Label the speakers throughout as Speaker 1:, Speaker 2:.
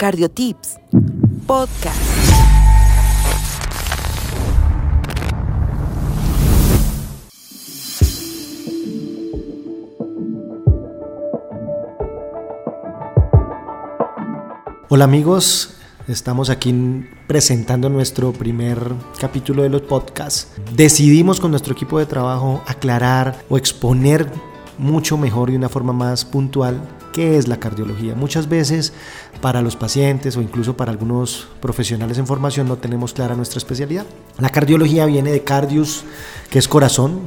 Speaker 1: Cardiotips, podcast.
Speaker 2: Hola amigos, estamos aquí presentando nuestro primer capítulo de los podcasts. Decidimos con nuestro equipo de trabajo aclarar o exponer mucho mejor y de una forma más puntual ¿Qué es la cardiología? Muchas veces para los pacientes o incluso para algunos profesionales en formación no tenemos clara nuestra especialidad. La cardiología viene de cardius, que es corazón,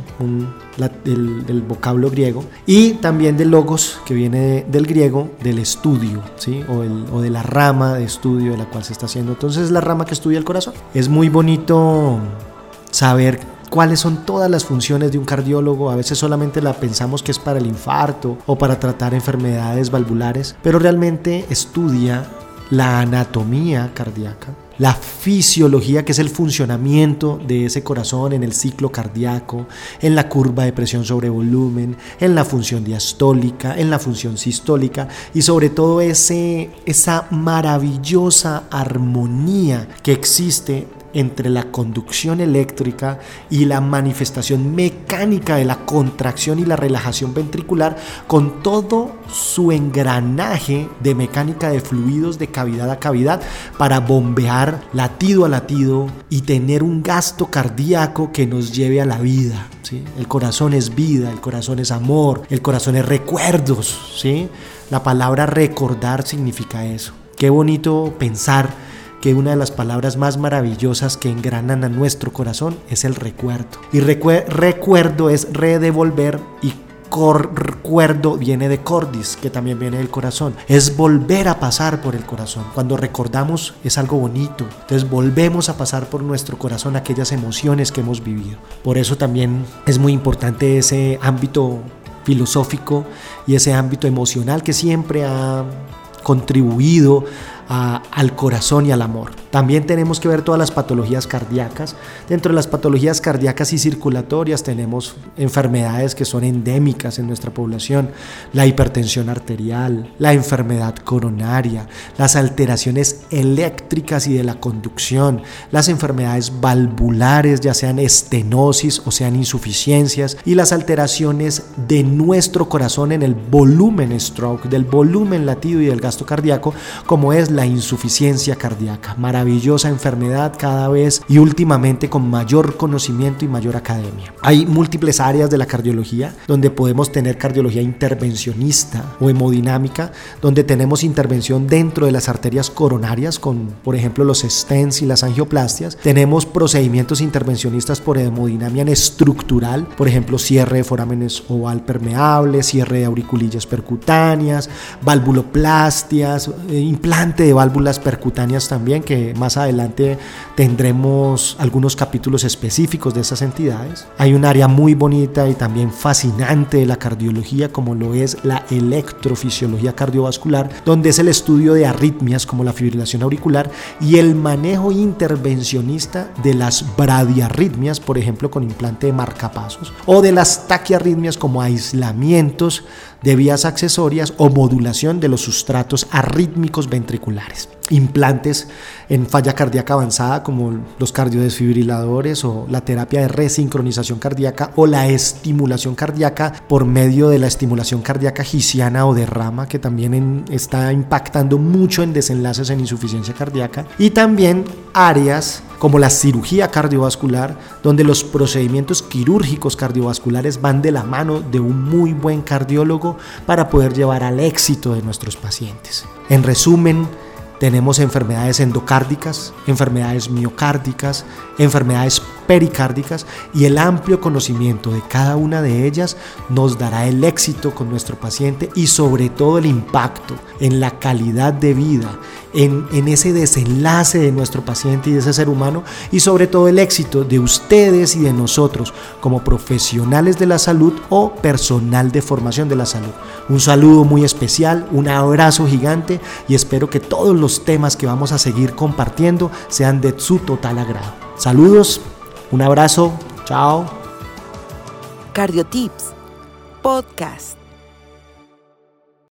Speaker 2: del, vocablo griego, y también de logos, que viene del griego, del estudio, ¿sí? o, o de la rama de estudio de la cual se está haciendo. Entonces es la rama que estudia el corazón. Es muy bonito saber cuáles son todas las funciones de un cardiólogo. A veces solamente la pensamos que es para el infarto o para tratar enfermedades valvulares, pero realmente estudia la anatomía cardíaca, la fisiología, que es el funcionamiento de ese corazón en el ciclo cardíaco, en la curva de presión sobre volumen, en la función diastólica, en la función sistólica y sobre todo esa maravillosa armonía que existe entre la conducción eléctrica y la manifestación mecánica de la contracción y la relajación ventricular con todo su engranaje de mecánica de fluidos de cavidad a cavidad para bombear latido a latido y tener un gasto cardíaco que nos lleve a la vida. ¿sí? El corazón es vida, el corazón es amor, el corazón es recuerdos. ¿sí? La palabra recordar significa eso. Qué bonito pensar que una de las palabras más maravillosas que engranan a nuestro corazón es el recuerdo. Y recuerdo es redevolver y recuerdo viene de cordis, que también viene del corazón. Es volver a pasar por el corazón. Cuando recordamos es algo bonito. Entonces volvemos a pasar por nuestro corazón aquellas emociones que hemos vivido. Por eso también es muy importante ese ámbito filosófico y ese ámbito emocional que siempre ha contribuido al corazón y al amor. También tenemos que ver todas las patologías cardíacas. Dentro de las patologías cardíacas y circulatorias tenemos enfermedades que son endémicas en nuestra población, la hipertensión arterial, la enfermedad coronaria, las alteraciones eléctricas y de la conducción, las enfermedades valvulares, ya sean estenosis o sean insuficiencias, y las alteraciones de nuestro corazón en el volumen stroke, del volumen latido y del gasto cardíaco, como es la insuficiencia cardíaca. Maravillosa enfermedad cada vez y últimamente con mayor conocimiento y mayor academia. Hay múltiples áreas de la cardiología donde podemos tener cardiología intervencionista o hemodinámica, donde tenemos intervención dentro de las arterias coronarias con, por ejemplo, los stents y las angioplastias. Tenemos procedimientos intervencionistas por hemodinamia estructural, por ejemplo, cierre de forámenes oval permeable, cierre de auriculillas percutáneas, valvuloplastias, eh, de válvulas percutáneas también, que más adelante tendremos algunos capítulos específicos de esas entidades. Hay un área muy bonita y también fascinante de la cardiología, como lo es la electrofisiología cardiovascular, donde es el estudio de arritmias como la fibrilación auricular y el manejo intervencionista de las bradiarritmias, por ejemplo, con implante de marcapasos, o de las taquiarritmias como aislamientos de vías accesorias o modulación de los sustratos arrítmicos ventriculares. Implantes en falla cardíaca avanzada como los cardiodesfibriladores o la terapia de resincronización cardíaca o la estimulación cardíaca por medio de la estimulación cardíaca gisiana o de rama que también está impactando mucho en desenlaces en insuficiencia cardíaca y también áreas como la cirugía cardiovascular, donde los procedimientos quirúrgicos cardiovasculares van de la mano de un muy buen cardiólogo para poder llevar al éxito de nuestros pacientes. En resumen, tenemos enfermedades endocárdicas, enfermedades miocárdicas, enfermedades pericárdicas y el amplio conocimiento de cada una de ellas nos dará el éxito con nuestro paciente y sobre todo el impacto en la calidad de vida, en, en, ese desenlace de nuestro paciente y de ese ser humano y sobre todo el éxito de ustedes y de nosotros como profesionales de la salud o personal de formación de la salud. Un saludo muy especial, un abrazo gigante y espero que todos los temas que vamos a seguir compartiendo sean de su total agrado. Saludos, un abrazo, chao.
Speaker 1: Cardiotips, podcast.